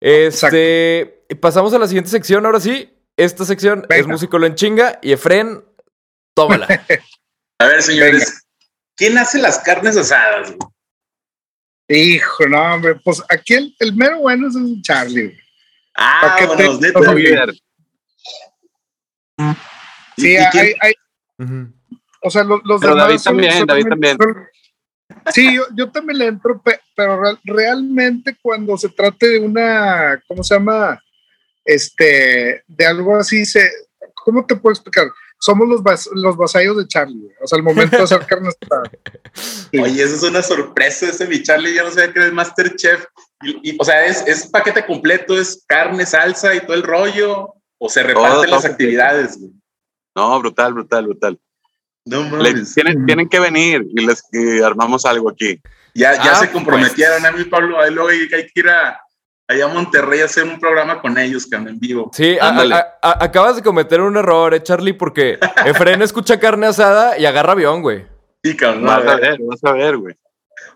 Este, pasamos a la siguiente sección, ahora sí. Esta sección es Músico en chinga y Efren, tómala. a ver, señores, ¿quién hace las carnes asadas? Hijo, no, hombre, pues aquí el, el mero bueno es el Charlie. Ah, bueno, neta. Sí, hay, hay, o sea, los, los Pero David también, David también. Sí, yo, yo, también le entro, pero realmente cuando se trate de una, ¿cómo se llama? Este, de algo así, se, ¿cómo te puedo explicar? Somos los, los vasallos de Charlie, o sea, el momento de hacer carne Oye, eso es una sorpresa, ese mi Charlie, yo no sabía que era el Masterchef. Y, y, o sea, es, es paquete completo, es carne, salsa y todo el rollo, o se reparten las actividades. No, brutal, brutal, brutal. No tienen, tienen, que venir y les armamos algo aquí. Ya, ya ah, se pues. comprometieron a mí, Pablo, a luego hay que ir a, allá a Monterrey a hacer un programa con ellos, que en vivo. Sí, acabas de cometer un error, eh, Charlie, porque Efren escucha carne asada y agarra avión, güey. Sí, cabrón. Vas a ver, vas a ver, güey.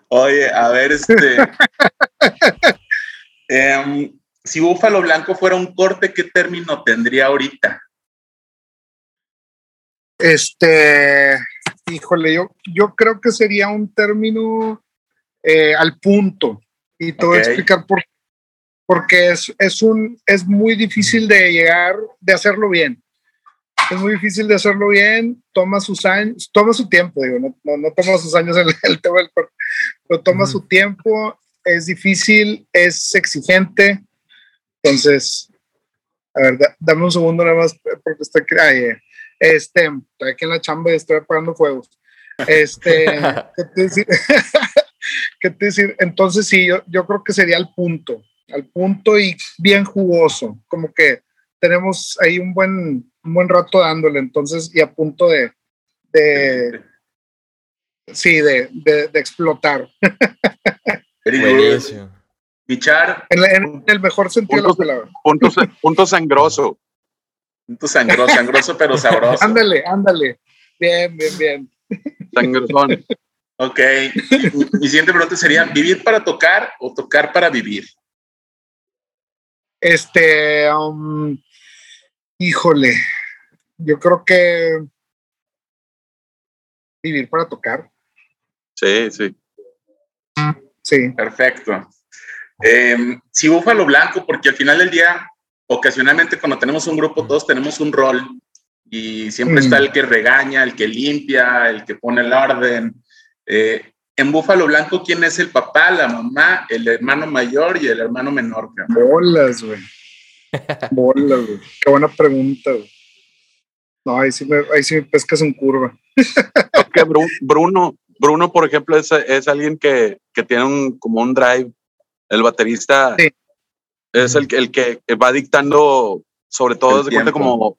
Oye, a ver, este. eh, si Búfalo Blanco fuera un corte, ¿qué término tendría ahorita? Este, híjole, yo, yo creo que sería un término eh, al punto. Y te voy a explicar por qué. Porque es, es, un, es muy difícil de llegar, de hacerlo bien. Es muy difícil de hacerlo bien, toma sus años, toma su tiempo, digo, no, no, toma sus años el, el tema del cuerpo, pero toma su tiempo, es difícil, es exigente. Entonces, a ver, dame un segundo nada más, porque está aquí. Eh, este, estoy aquí en la chamba y estoy apagando fuegos. Este, ¿qué te decir? ¿qué te decir? Entonces sí, yo, yo creo que sería el punto, al punto y bien jugoso, como que tenemos ahí un buen, un buen rato dándole, entonces, y a punto de, de sí, de, de, de explotar. Bichar. En, en, el mejor sentido punto, de la palabra. Punto, punto sangroso. Sangroso, sangroso pero sabroso. ándale, ándale. Bien, bien, bien. Sangrosón. ok. Mi siguiente pregunta sería: ¿vivir para tocar o tocar para vivir? Este, um, híjole, yo creo que vivir para tocar. Sí, sí. Sí. Perfecto. Eh, sí, Búfalo Blanco, porque al final del día, ocasionalmente cuando tenemos un grupo, todos tenemos un rol y siempre está el que regaña, el que limpia, el que pone el orden. Eh, en Búfalo Blanco, ¿quién es el papá, la mamá, el hermano mayor y el hermano menor? Bolas, güey. Bolas, güey. Qué buena pregunta, güey. No, ahí sí me, ahí sí me pescas en curva. okay, Bruno, Bruno, por ejemplo, es, es alguien que, que, tiene un, como un drive el baterista es el, el que va dictando, sobre todo, de cuenta como.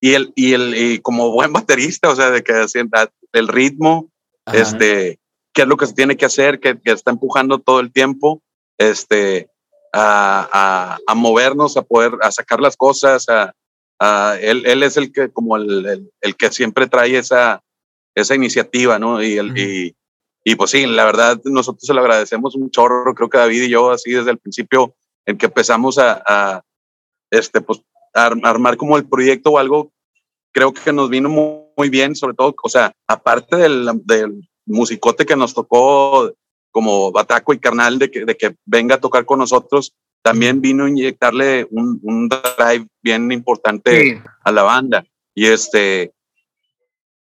Y el, y el y como buen baterista, o sea, de que sienta el ritmo, este, qué es lo que se tiene que hacer, que, que está empujando todo el tiempo, este, a, a, a, movernos, a poder, a sacar las cosas, a, a él, él, es el que, como el, el, el, que siempre trae esa, esa iniciativa, ¿no? Y, el, y, y pues sí, la verdad, nosotros se lo agradecemos un chorro, creo que David y yo, así desde el principio, en que empezamos a, a este, pues, a armar como el proyecto o algo, creo que nos vino muy, muy bien, sobre todo, o sea, aparte del, del, musicote que nos tocó como Bataco y Carnal, de que, de que venga a tocar con nosotros, también vino a inyectarle un, un drive bien importante sí. a la banda. Y este,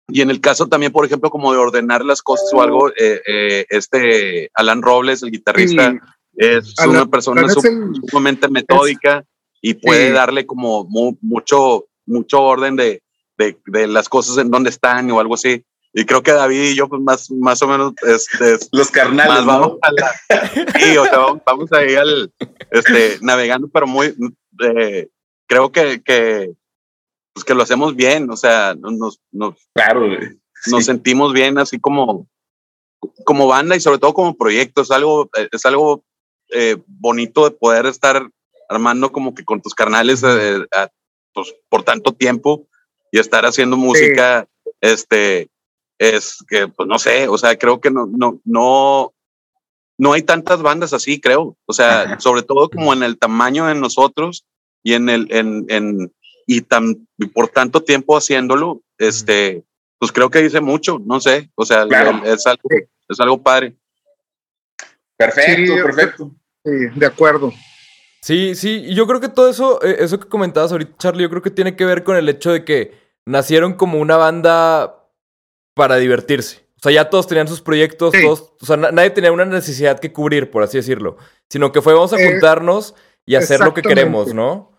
y en el caso también, por ejemplo, como de ordenar las cosas o algo, eh, eh, este Alan Robles, el guitarrista, sí. Es Alan, una persona sumamente metódica y puede sí. darle como mu mucho, mucho orden de, de, de, las cosas en donde están o algo así. Y creo que David y yo, pues más, más o menos, este, los carnales, vamos, a la, sí, o sea, vamos, vamos ahí al, este, navegando, pero muy, eh, creo que, que pues que lo hacemos bien, o sea, nos, nos, claro, nos sentimos bien así como, como banda y sobre todo como proyecto, es algo, es algo eh, bonito de poder estar armando como que con tus carnales eh, a, pues, por tanto tiempo y estar haciendo música, sí. este, es que, pues no sé, o sea, creo que no, no, no, no hay tantas bandas así, creo. O sea, sobre todo como en el tamaño de nosotros y en el, en, en, y tan, y por tanto tiempo haciéndolo, este, pues creo que dice mucho, no sé, o sea, Claro. es algo, es algo padre. Perfecto, Sí, perfecto. Sí, de acuerdo. Sí, sí, y yo creo que todo eso, eh, eso que comentabas ahorita, Charlie, yo creo que tiene que ver con el hecho de que nacieron como una banda para divertirse. O sea, ya todos tenían sus proyectos, Sí. todos, o sea, na- nadie tenía una necesidad que cubrir, por así decirlo, sino que fue vamos a Eh, juntarnos y hacer lo que queremos, ¿no?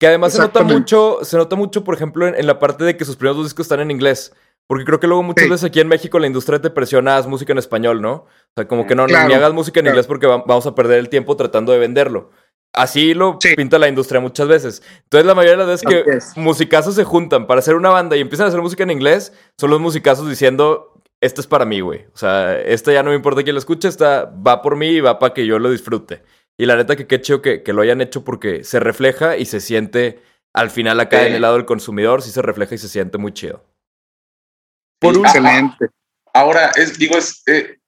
Que además se nota mucho, se nota mucho, por ejemplo, en, en la parte de que sus primeros dos discos están en inglés. Porque creo que luego muchas Sí. veces aquí en México la industria te presiona, haz música en español, ¿no? O sea, como que no, Claro, ni hagas música en claro. inglés porque va- vamos a perder el tiempo tratando de venderlo. Así lo Sí. pinta la industria muchas veces. Entonces, la mayoría de las veces que musicazos se juntan para hacer una banda y empiezan a hacer música en inglés, son los musicazos diciendo, esto es para mí, güey. O sea, esta ya no me importa quién lo escuche, esta va por mí y va para que yo lo disfrute. Y la neta que qué chido que, que lo hayan hecho porque se refleja y se siente, al final acá Sí. en el lado del consumidor, sí se refleja y se siente muy chido. Por un... Excelente. Ahora, es, digo, es, eh,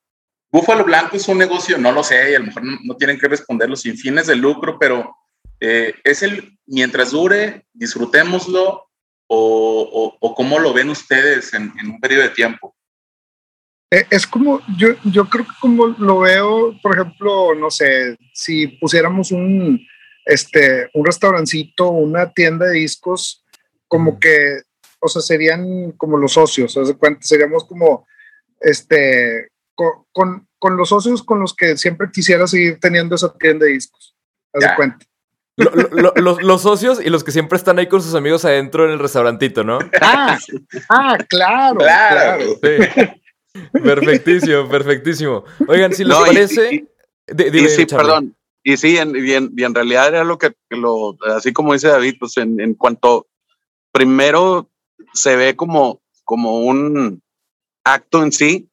Búfalo Blanco es un negocio, no lo sé, y a lo mejor no, no tienen que responderlo sin fines de lucro, pero eh, es el, mientras dure, disfrutémoslo, o, o, o cómo lo ven ustedes en, en un periodo de tiempo. Eh, Es como, yo, yo creo que como lo veo, por ejemplo, no sé, si pusiéramos un, este, un restaurancito, una tienda de discos, como que, o sea, serían como los socios, ¿haz de cuenta? Seríamos como, este, con, con, con los socios con los que siempre quisiera seguir teniendo esa tienda de discos, haz de cuenta. Lo- lo- lo- los, los socios y los que siempre están ahí con sus amigos adentro en el restaurantito, ¿no? Ah, ah, claro, Claro. claro. Sí. Perfectísimo, perfectísimo. Oigan, si les No, y- parece. y- Y dime, sí, Charlie. perdón. Y sí, en, y, en, y en realidad era lo que, que lo, así como dice David, pues en, en cuanto primero se ve como, como un acto en sí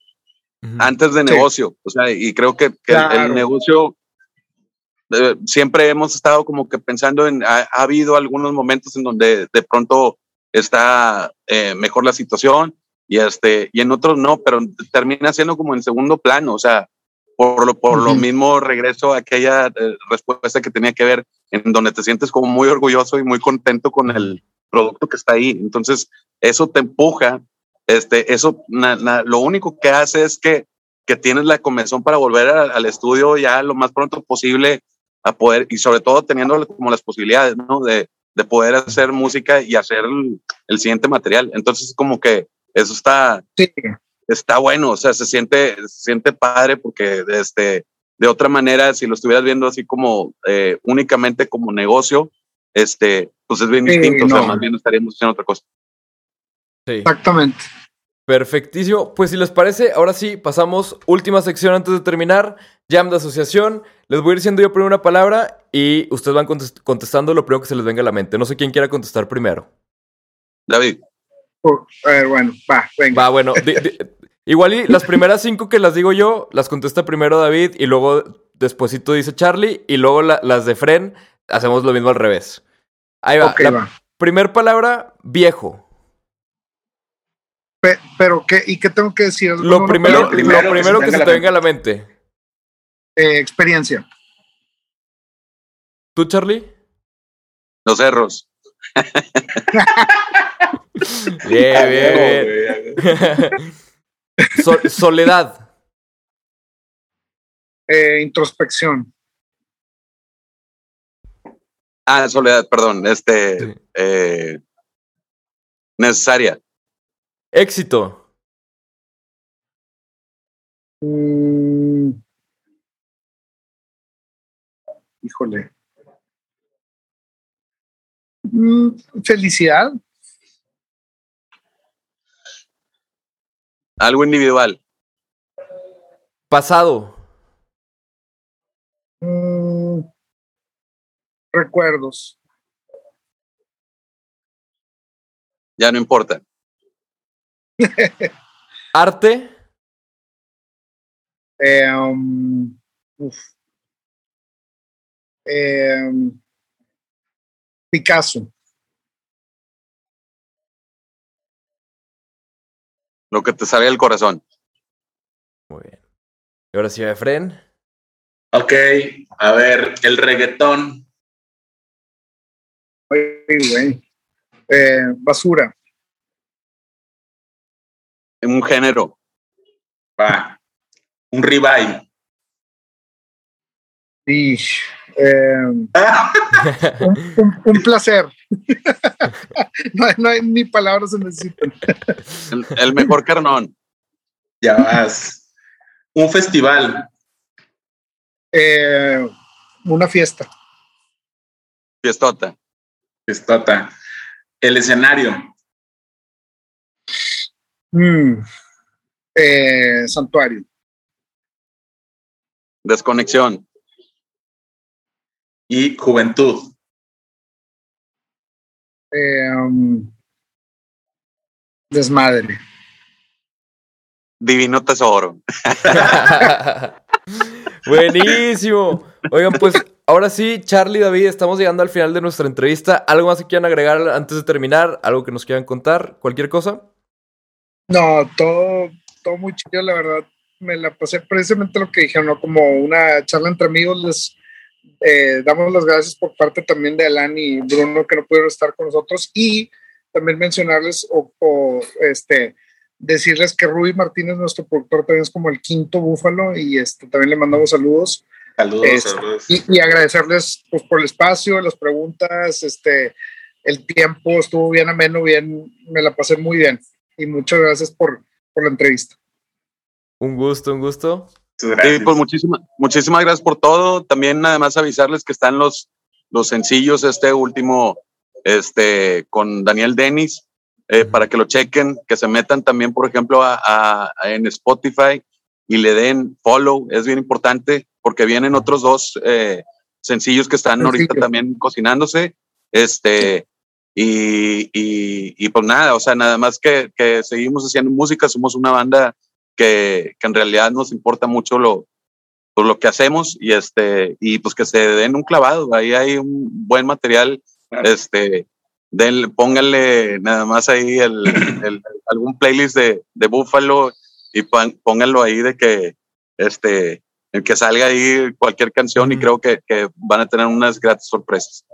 antes de Sí. negocio. O sea, y creo que, que el- negocio eh, siempre hemos estado como que pensando en, ha, ha habido algunos momentos en donde de pronto está eh, mejor la situación y este y en otros no, pero termina siendo como en segundo plano, o sea, por lo, por lo mismo regreso a aquella eh, respuesta que tenía que ver en donde te sientes como muy orgulloso y muy contento con el producto que está ahí. Entonces, eso te empuja, este, eso na- na- lo único que hace es que, que tienes la comezón para volver a- al estudio ya lo más pronto posible a poder, y sobre todo teniendo como las posibilidades, ¿no? De, de poder hacer música y hacer el, el siguiente material. Entonces, como que eso está, Sí, está bueno, o sea, se siente, se siente padre porque este, de otra manera, si lo estuvieras viendo así como eh, únicamente como negocio, este, pues es bien Sí, distinto, o sea, no. más bien estaríamos haciendo otra cosa. Sí. exactamente. Perfectísimo. Pues si les parece, ahora sí, pasamos última sección antes de terminar. Jam de asociación. Les voy a ir diciendo yo primero una palabra y ustedes van contest- contestando lo primero que se les venga a la mente. No sé quién quiera contestar primero. David, Por- a ver, bueno, va, venga. Va, bueno. di- di- igual y las primeras cinco que las digo yo, las contesta primero David y luego despuesito dice Charlie y luego la- las de Fren hacemos lo mismo al revés. Ahí va. Ok, la va. primer palabra, viejo. Pe- pero, ¿qué, ¿y qué tengo que decir? Lo primero, lo primero lo primero que se te venga a la mente. Eh, experiencia. ¿Tú, Charlie? los cerros, Bien, bien, bien. So- soledad. Eh, introspección. Ah, Soledad, perdón, este, Sí. eh, necesaria, Éxito. Mm. Híjole. Mm, felicidad. algo individual, Pasado. Mm, recuerdos. ya no importa, Arte. Eh, um, uf. Eh, Picasso. lo que te salga del corazón. Muy bien. Y ahora sí, Efren. Ok, a ver, el reggaetón. Güey. Eh, basura. Un género. Va. Un ribeye. Eh, un, un- un placer. no, hay- no hay ni palabras se necesitan. El, el mejor carnón. Ya vas. Un festival. Eh, una fiesta. Fiestota. Estota. El escenario. Mm. Eh, santuario. Desconexión. Y juventud. Eh, um, desmadre. Divino tesoro. Buenísimo. Oigan, pues ahora sí, Charlie, David, estamos llegando al final de nuestra entrevista. ¿Algo más que quieran agregar antes de terminar? ¿Algo que nos quieran contar? ¿Cualquier cosa? No, todo, todo muy chido, la verdad. Me la pasé precisamente lo que dijeron, ¿no? Como una charla entre amigos. Les eh, damos las gracias por parte también de Alan y Bruno que no pudieron estar con nosotros y también mencionarles o, o, este decirles que Rui Martínez, nuestro productor, también es como el quinto búfalo y este también le mandamos saludos. Saludos, Este, saludos. y, y agradecerles pues, por el espacio, las preguntas, este, el tiempo estuvo bien ameno, bien, me la pasé muy bien. Y muchas gracias por, por la entrevista. Un gusto, un gusto. Sí, pues muchísimas, muchísimas gracias por todo. También además avisarles que están los, los sencillos, este último, este, con Daniel Dennis, eh, para que lo chequen, que se metan también, por ejemplo, a, a- a- en Spotify y le den follow, es bien importante, porque vienen otros dos eh, sencillos que están ahorita también cocinándose. Este, y, y, y pues nada, o sea, nada más que, que seguimos haciendo música, somos una banda que, que en realidad nos importa mucho lo, pues, lo que hacemos y este y pues que se den un clavado ahí hay un buen material Claro. este denle- pónganle nada más ahí el, el- algún playlist de, de Búfalo y pónganlo ahí de que este el que salga ahí cualquier canción y creo que, que van a tener unas gratis sorpresas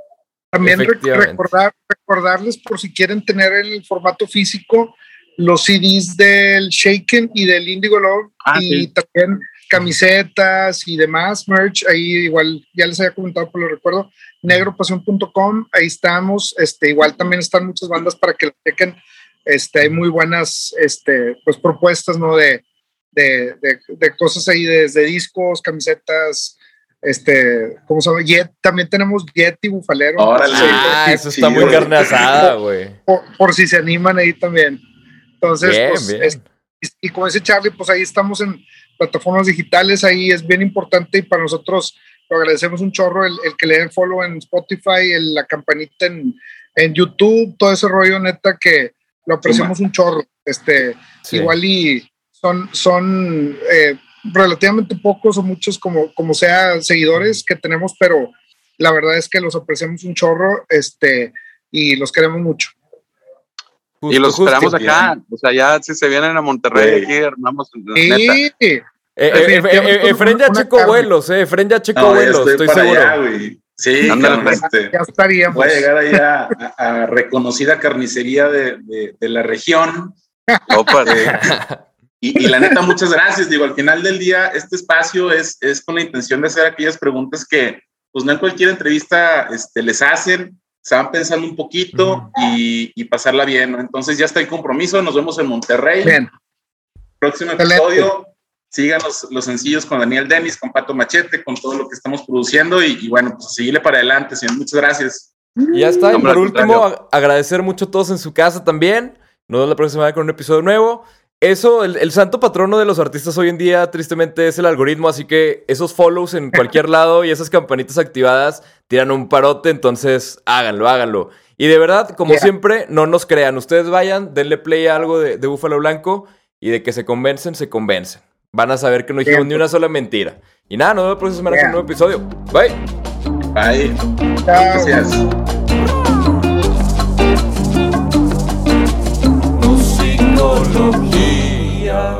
También recordar, recordarles por si quieren tener el formato físico, los CDs del Shaken y del Indigo Love Ah, y sí. también camisetas y demás, merch, ahí igual ya les había comentado, pero lo recuerdo, negropasión.com, ahí estamos, este, igual también están muchas bandas para que lo chequen, este, hay muy buenas, este, pues propuestas, ¿no? De, de, de, de cosas ahí, desde discos, camisetas, este, ¿cómo se llama? Jet, también tenemos Jet y Bufalero. Órale. Ah, sí, eso está sí, muy carne asada, güey. por, por si se animan ahí también. Entonces, Bien, pues, bien. es- y, como dice Charlie, pues ahí estamos en plataformas digitales, ahí es bien importante y para nosotros lo agradecemos un chorro el, el que le den follow en Spotify, el- la campanita en, en YouTube, todo ese rollo neta que lo apreciamos un chorro. Este, Sí. igual y son, son eh, relativamente pocos o muchos como, como sea seguidores que tenemos, pero la verdad es que los apreciamos un chorro este, y los queremos mucho. Justo, y los justo. esperamos acá o sea ya si se vienen a Monterrey aquí armamos neta Sí, Eh, eh, eh, Definitivamente eh, Efren ya carne. vuelos, eh. Efren ya checó No, vuelos, estoy, seguro. allá. Sí, pues. este, ya estaríamos. voy a llegar allá a, a reconocida carnicería de, de- de la región. Opa, Y, y la neta, muchas gracias. Digo, al final del día, este espacio es, es con la intención de hacer aquellas preguntas que, pues, no en cualquier entrevista este, les hacen, se van pensando un poquito y, y pasarla bien. Entonces, ya está el compromiso. Nos vemos en Monterrey. Bien, Próximo Excelente. episodio. Sigan los, los sencillos con Daniel Denis, con Pato Machete, con todo lo que estamos produciendo. Y, y bueno, pues seguirle para adelante, señor. Muchas gracias. Y ya está. Y por último, agradecer mucho a todos en su casa también. Nos vemos la próxima semana con un episodio nuevo. Eso, el, el santo patrono de los artistas hoy en día, tristemente, es el algoritmo. Así que esos follows en cualquier lado y esas campanitas activadas tiran un parote. Entonces, háganlo, háganlo. Y de verdad, como Yeah. siempre, no nos crean. Ustedes vayan, denle play a algo de, de Búfalo Blanco y de que se convencen, se convencen. Van a saber que no dijimos ni una sola mentira. Y nada, nos vemos la próxima semana con un nuevo episodio. Bye. Bye. chao. Gracias. ξενοδοχεία